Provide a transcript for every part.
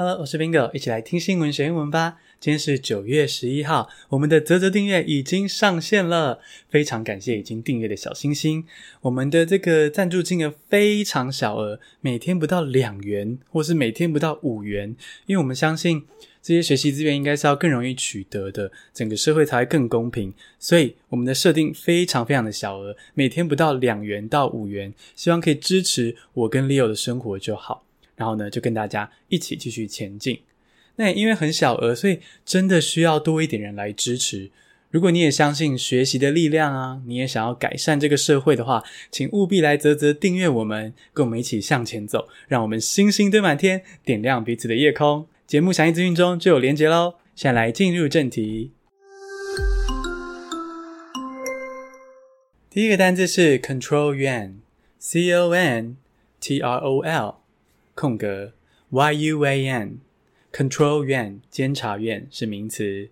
Hello，我是 Bingo，一起来听新闻学英文吧。今天是九月十一号，我们的泽泽订阅已经上线了，非常感谢已经订阅的小星星。我们的这个赞助金额非常小额，每天不到两元，或是每天不到五元，因为我们相信这些学习资源应该是要更容易取得的，整个社会才会更公平。所以我们的设定非常非常的小额，每天不到两元到五元，希望可以支持我跟 Leo 的生活就好。然后呢，就跟大家一起继续前进。那也因为很小额，所以真的需要多一点人来支持。如果你也相信学习的力量啊，你也想要改善这个社会的话，请务必来啧啧订阅我们，跟我们一起向前走，让我们星星堆满天，点亮彼此的夜空。节目详细资讯中就有连结喽。现在来进入正题。第一个单字是 control yuan，C O N T R O L。空格 yuan，control yuan 监察院是名词。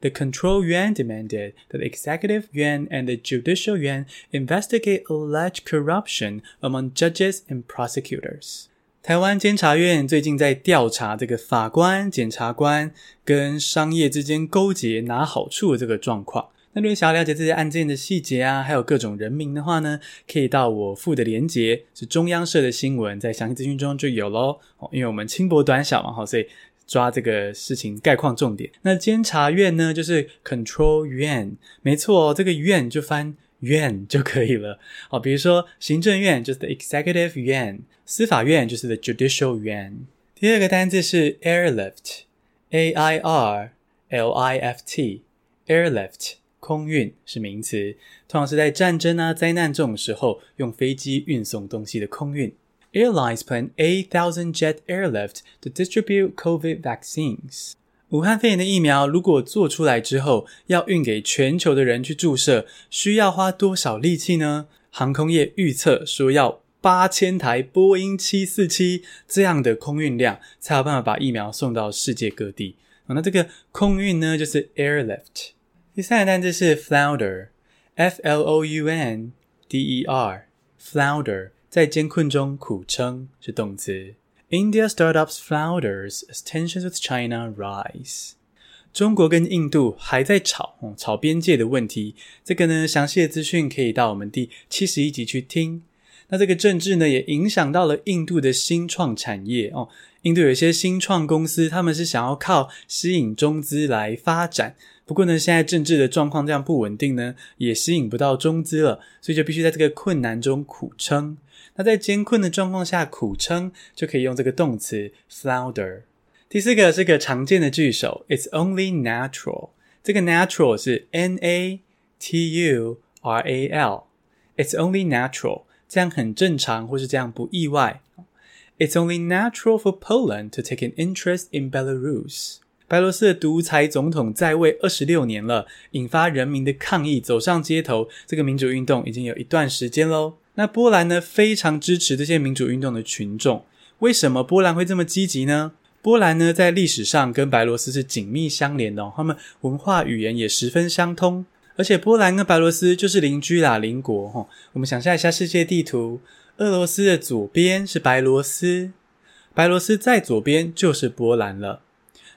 The control yuan demanded that the executive yuan and the judicial yuan investigate alleged corruption among judges and prosecutors。台湾监察院最近在调查这个法官、检察官跟商业之间勾结拿好处的这个状况。 那如果想要了解这些案件的细节啊，还有各种人名的话呢，可以到我附的连结，是中央社的新闻，在详细资讯中就有喽。因为我们轻薄短小嘛，所以抓这个事情概况重点。那监察院呢，就是 control yuan，没错，这个院就翻院就可以了。好，比如说行政院就是 the executive yuan，司法院就是 the judicial yuan。第二个单字是 airlift，A I R L I F T，airlift。空运是名词，通常是在战争啊、灾难这种时候用飞机运送东西的空运。Airlines plan eight thousand jet airlift to distribute COVID vaccines。武汉肺炎的疫苗如果做出来之后，要运给全球的人去注射，需要花多少力气呢？航空业预测说要八千台波音七四七这样的空运量，才有办法把疫苗送到世界各地。那这个空运呢，就是 airlift。第三个单字是 flounder，F L O U N D E R，flounder 在艰困中苦撑是动词。India startups flounders as tensions with China rise。中国跟印度还在吵，吵边界的问题。这个呢，详细的资讯可以到我们第七十一集去听。那这个政治呢，也影响到了印度的新创产业哦。印度有一些新创公司，他们是想要靠吸引中资来发展。不过呢，现在政治的状况这样不稳定呢，也吸引不到中资了，所以就必须在这个困难中苦撑。那在艰困的状况下苦撑，就可以用这个动词 flounder。第四个是个常见的句首，It's only natural。这个 natural 是 N-A-T-U-R-A-L。It's only natural，这样很正常，或是这样不意外。It's only natural for Poland to take an interest in Belarus。白罗斯的独裁总统在位二十六年了，引发人民的抗议，走上街头。这个民主运动已经有一段时间喽。那波兰呢，非常支持这些民主运动的群众。为什么波兰会这么积极呢？波兰呢，在历史上跟白罗斯是紧密相连的哦，他们文化语言也十分相通。而且波兰跟白罗斯就是邻居啦，邻国哈。我们想象一下世界地图，俄罗斯的左边是白罗斯，白罗斯在左边就是波兰了。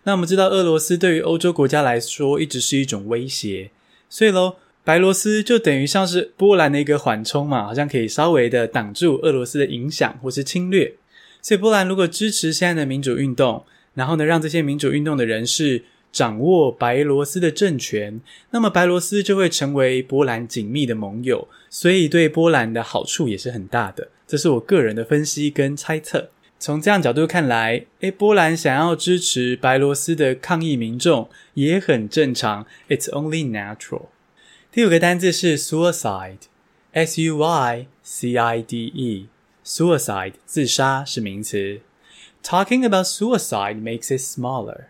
那我们知道，俄罗斯对于欧洲国家来说一直是一种威胁，所以喽，白罗斯就等于像是波兰的一个缓冲嘛，好像可以稍微的挡住俄罗斯的影响或是侵略。所以波兰如果支持现在的民主运动，然后呢，让这些民主运动的人士掌握白罗斯的政权，那么白罗斯就会成为波兰紧密的盟友，所以对波兰的好处也是很大的。这是我个人的分析跟猜测。从这样角度看来，诶，波兰想要支持白罗斯的抗议民众也很正常。It's only natural。第五个单字是 suicide，S-U-I-C-I-D-E，suicide 自杀是名词。Talking about suicide makes it smaller。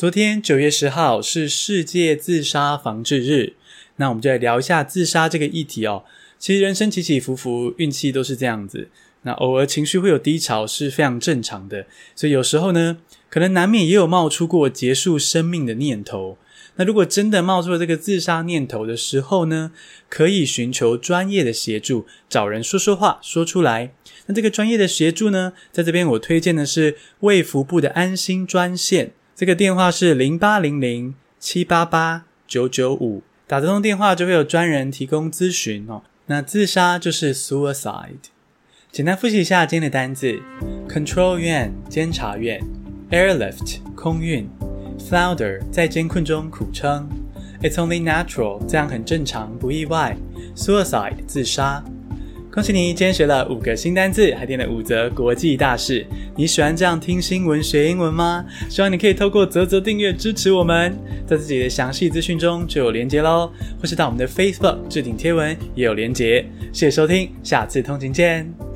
昨天九月十号是世界自杀防治日，那我们就来聊一下自杀这个议题哦。其实人生起起伏伏，运气都是这样子。那偶尔情绪会有低潮是非常正常的，所以有时候呢，可能难免也有冒出过结束生命的念头。那如果真的冒出了这个自杀念头的时候呢，可以寻求专业的协助，找人说说话，说出来。那这个专业的协助呢，在这边我推荐的是卫福部的安心专线，这个电话是零八零零七八八九九五，打这通电话就会有专人提供咨询哦。那自杀就是 suicide。简单复习一下今天的单字：control 院监察院，airlift 空运，flounder 在艰困中苦撑，it's only natural 这样很正常不意外，suicide 自杀。恭喜你，今天学了五个新单字，还听了五则国际大事。你喜欢这样听新闻学英文吗？希望你可以透过泽泽订阅支持我们，在自己的详细资讯中就有连结喽，或是到我们的 Facebook 置顶贴文也有连结。谢谢收听，下次通勤见。